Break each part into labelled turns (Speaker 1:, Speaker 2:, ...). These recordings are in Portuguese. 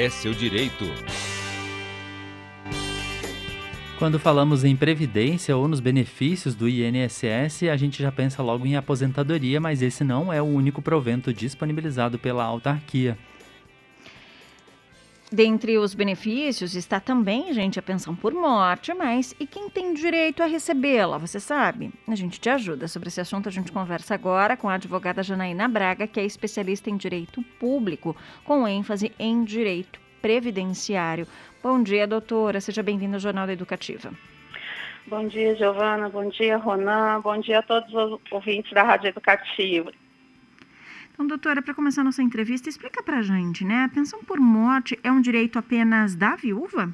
Speaker 1: É seu direito.
Speaker 2: Quando falamos em previdência ou nos benefícios do INSS, a gente já pensa logo em aposentadoria, mas esse não é o único provento disponibilizado pela autarquia.
Speaker 3: Dentre os benefícios está também, gente, a pensão por morte, mas e quem tem direito a recebê-la? Você sabe? A gente te ajuda. Sobre esse assunto, a gente conversa agora com a advogada Janaína Braga, que é especialista em direito público, com ênfase em direito previdenciário. Bom dia, doutora. Seja bem-vinda ao Jornal da Educativa.
Speaker 4: Bom dia, Giovana. Bom dia, Ronan. Bom dia a todos os ouvintes da Rádio Educativa.
Speaker 3: Então, doutora, para começar nossa entrevista, explica para a gente, né? A pensão por morte é um direito apenas da viúva?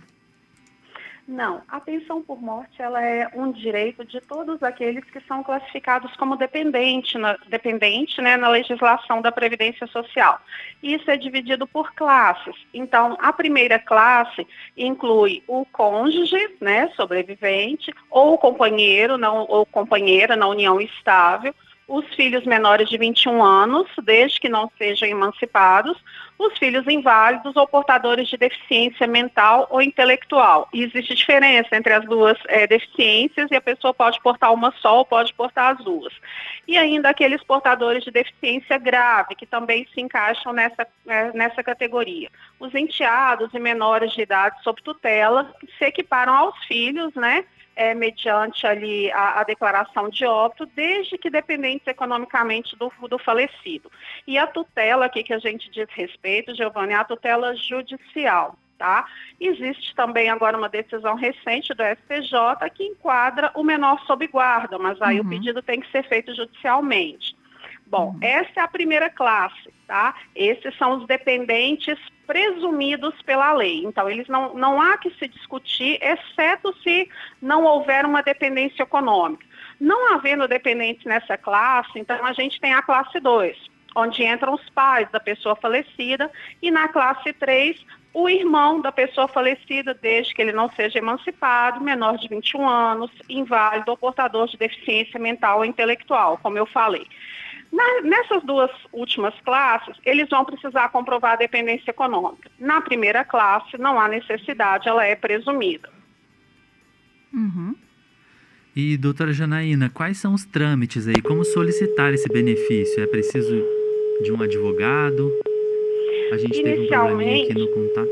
Speaker 4: Não, a pensão por morte ela é um direito de todos aqueles que são classificados como dependente na, dependente, né, na legislação da Previdência Social. Isso é dividido por classes. Então, a primeira classe inclui o cônjuge, né, sobrevivente, ou o companheiro não, ou companheira na união estável, os filhos menores de 21 anos, desde que não sejam emancipados, os filhos inválidos ou portadores de deficiência mental ou intelectual. E existe diferença entre as duas é, deficiências e a pessoa pode portar uma só ou pode portar as duas. E ainda aqueles portadores de deficiência grave, que também se encaixam nessa, é, nessa categoria. Os enteados e menores de idade sob tutela se equiparam aos filhos, né? É, mediante ali a, a, declaração de óbito, desde que dependentes economicamente do, do falecido. E a tutela aqui que a gente diz respeito, Giovanni, é a tutela judicial. Tá? Existe também agora uma decisão recente do STJ que enquadra o menor sob guarda, mas aí uhum. o pedido tem que ser feito judicialmente. Bom, uhum. essa é a primeira classe, tá? Esses são os dependentes presumidos pela lei. Então, eles não, não há que se discutir, exceto se não houver uma dependência econômica. Não havendo dependentes nessa classe, então a gente tem a classe 2, onde entram os pais da pessoa falecida, e na classe 3, o irmão da pessoa falecida, desde que ele não seja emancipado, menor de 21 anos, inválido ou portador de deficiência mental ou intelectual, como eu falei. Na, nessas duas últimas classes, eles vão precisar comprovar a dependência econômica. Na primeira classe, não há necessidade, ela é presumida.
Speaker 2: Uhum. E, doutora Janaína, quais são os trâmites aí? Como solicitar esse benefício? É preciso de um advogado? A gente teve um probleminha aqui no contato.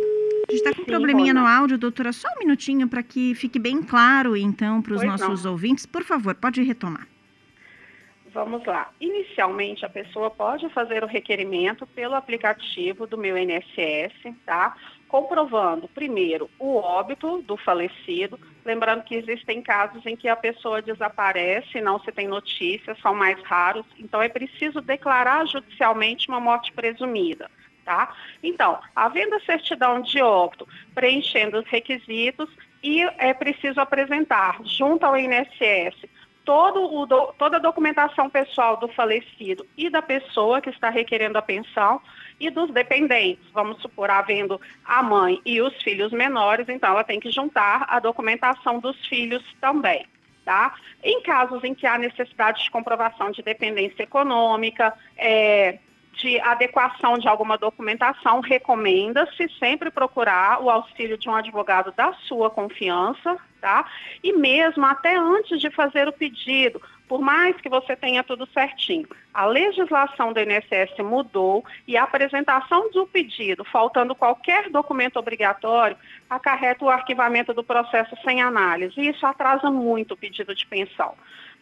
Speaker 3: A gente está com um probleminha no áudio, doutora. Só um minutinho para que fique bem claro, então, para os nossos não. ouvintes. Por favor, pode retomar.
Speaker 4: Vamos lá. Inicialmente, a pessoa pode fazer o requerimento pelo aplicativo do meu INSS, tá? Comprovando, primeiro, o óbito do falecido. Lembrando que existem casos em que a pessoa desaparece, não se tem notícias, são mais raros. Então, é preciso declarar judicialmente uma morte presumida. Tá? Então, havendo a certidão de óbito, preenchendo os requisitos, e é preciso apresentar junto ao INSS todo o do, toda a documentação pessoal do falecido e da pessoa que está requerendo a pensão e dos dependentes. Vamos supor, havendo a mãe e os filhos menores, então ela tem que juntar a documentação dos filhos também. Tá? Em casos em que há necessidade de comprovação de dependência econômica, é, de adequação de alguma documentação, recomenda-se sempre procurar o auxílio de um advogado da sua confiança, tá? E mesmo até antes de fazer o pedido, por mais que você tenha tudo certinho, a legislação do INSS mudou e a apresentação do pedido, faltando qualquer documento obrigatório, acarreta o arquivamento do processo sem análise. E isso atrasa muito o pedido de pensão.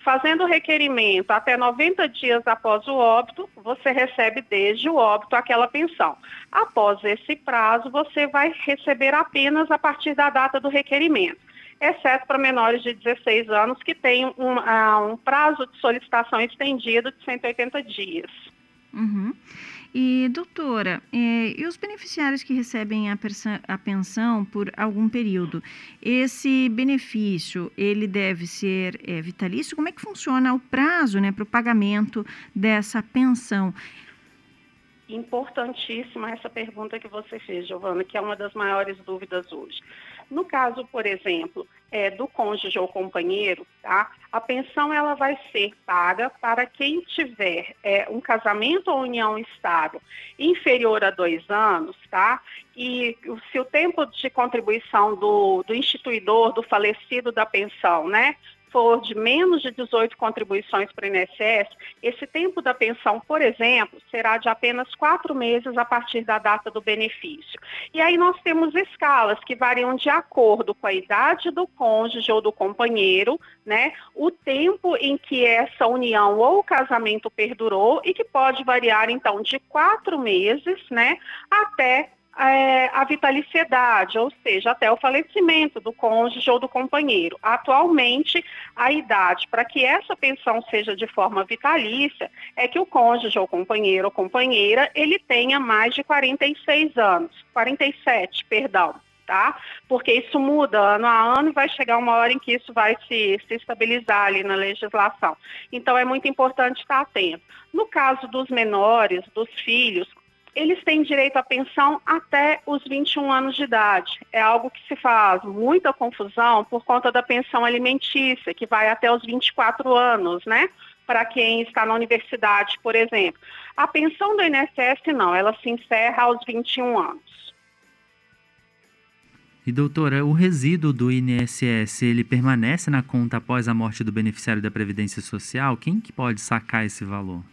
Speaker 4: Fazendo o requerimento até 90 dias após o óbito, você recebe desde o óbito aquela pensão. Após esse prazo, você vai receber apenas a partir da data do requerimento, exceto para menores de 16 anos que têm um, uh, um prazo de solicitação estendido de 180 dias.
Speaker 3: Uhum. E, doutora, é, e os beneficiários que recebem a, a, pensão por algum período, esse benefício, ele deve ser é, vitalício? Como é que funciona o prazo né, para o pagamento dessa pensão?
Speaker 4: Importantíssima essa pergunta que você fez, Giovana, que é uma das maiores dúvidas hoje. No caso, por exemplo, é, do cônjuge ou companheiro, tá? A pensão ela vai ser paga para quem tiver é, um casamento ou união estável inferior a dois anos, tá? E se o tempo de contribuição do, do instituidor, do falecido da pensão, né, for de menos de 18 contribuições para o INSS, esse tempo da pensão, por exemplo, será de apenas quatro meses a partir da data do benefício. E aí nós temos escalas que variam de acordo com a idade do cônjuge ou do companheiro, né? O tempo em que essa união ou casamento perdurou e que pode variar então de quatro meses, né, até é, a vitaliciedade, ou seja, até o falecimento do cônjuge ou do companheiro. Atualmente, a idade para que essa pensão seja de forma vitalícia é que o cônjuge ou companheiro ou companheira ele tenha mais de 46 anos, 47, perdão. Tá? Porque isso muda ano a ano e vai chegar uma hora em que isso vai se, se estabilizar ali na legislação. Então é muito importante estar atento. No caso dos menores, dos filhos, eles têm direito à pensão até os 21 anos de idade. É algo que se faz muita confusão por conta da pensão alimentícia, que vai até os 24 anos, né? Para quem está na universidade, por exemplo. A pensão do INSS não, ela se encerra aos 21 anos.
Speaker 2: E doutora, o resíduo do INSS, ele permanece na conta após a morte do beneficiário da Previdência Social? Quem que pode sacar esse valor?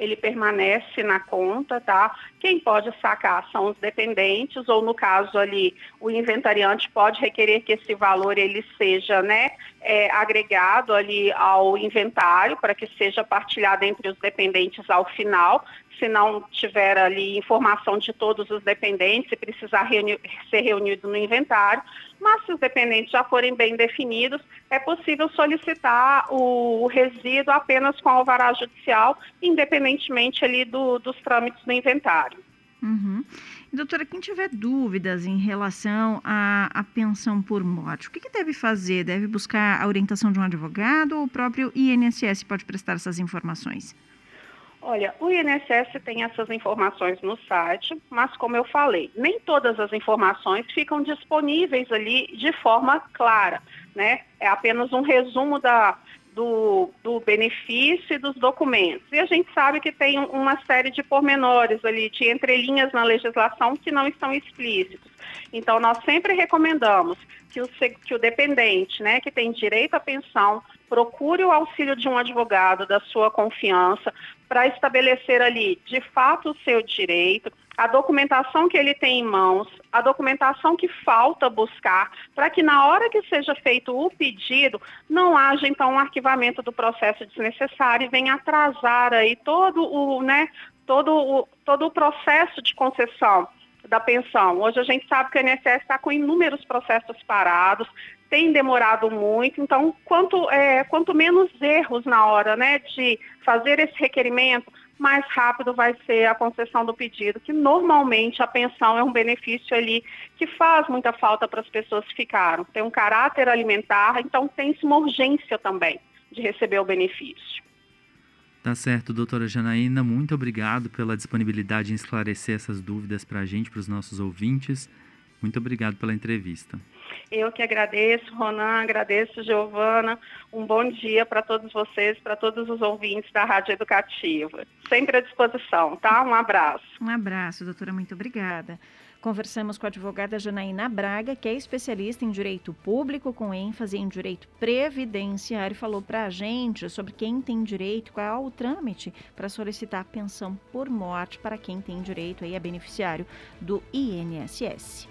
Speaker 4: Ele permanece na conta, tá? Quem pode sacar são os dependentes, ou no caso ali, o inventariante pode requerer que esse valor ele seja, né, é, agregado ali ao inventário para que seja partilhado entre os dependentes ao final. Se não tiver ali informação de todos os dependentes e precisar reuni ser reunido no inventário, mas se os dependentes já forem bem definidos, é possível solicitar o, resíduo apenas com alvará judicial, independentemente ali do, dos trâmites do inventário.
Speaker 3: Uhum. Doutora, quem tiver dúvidas em relação à, à pensão por morte, o que, que, deve fazer? Deve buscar a orientação de um advogado ou o próprio INSS pode prestar essas informações?
Speaker 4: Olha, o INSS tem essas informações no site, mas como eu falei, nem todas as informações ficam disponíveis ali de forma clara, né? É apenas um resumo da, do, do benefício e dos documentos. E a gente sabe que tem uma série de pormenores ali, de entrelinhas na legislação que não estão explícitos. Então, nós sempre recomendamos que o, que o dependente, né, que tem direito à pensão, procure o auxílio de um advogado da sua confiança para estabelecer ali, de fato, o seu direito, a documentação que ele tem em mãos, a documentação que falta buscar, para que na hora que seja feito o pedido, não haja então um arquivamento do processo desnecessário e venha atrasar aí todo o, né, todo o, todo o processo de concessão da pensão. Hoje a gente sabe que o INSS está com inúmeros processos parados, tem demorado muito, então quanto, é, quanto menos erros na hora né, de fazer esse requerimento, mais rápido vai ser a concessão do pedido, que normalmente a pensão é um benefício ali que faz muita falta para as pessoas que ficaram. Tem um caráter alimentar, então tem-se uma urgência também de receber o benefício.
Speaker 2: Tá certo, doutora Janaína, muito obrigado pela disponibilidade em esclarecer essas dúvidas para a gente, para os nossos ouvintes. Muito obrigado pela entrevista.
Speaker 4: Eu que agradeço, Ronan, agradeço, Giovana. Um bom dia para todos vocês, para todos os ouvintes da Rádio Educativa. Sempre à disposição, tá? Um abraço.
Speaker 3: Um abraço, doutora, muito obrigada. Conversamos com a advogada Janaína Braga, que é especialista em direito público, com ênfase em direito previdenciário, falou para a gente sobre quem tem direito, qual é o trâmite para solicitar pensão por morte para quem tem direito aí a beneficiário do INSS.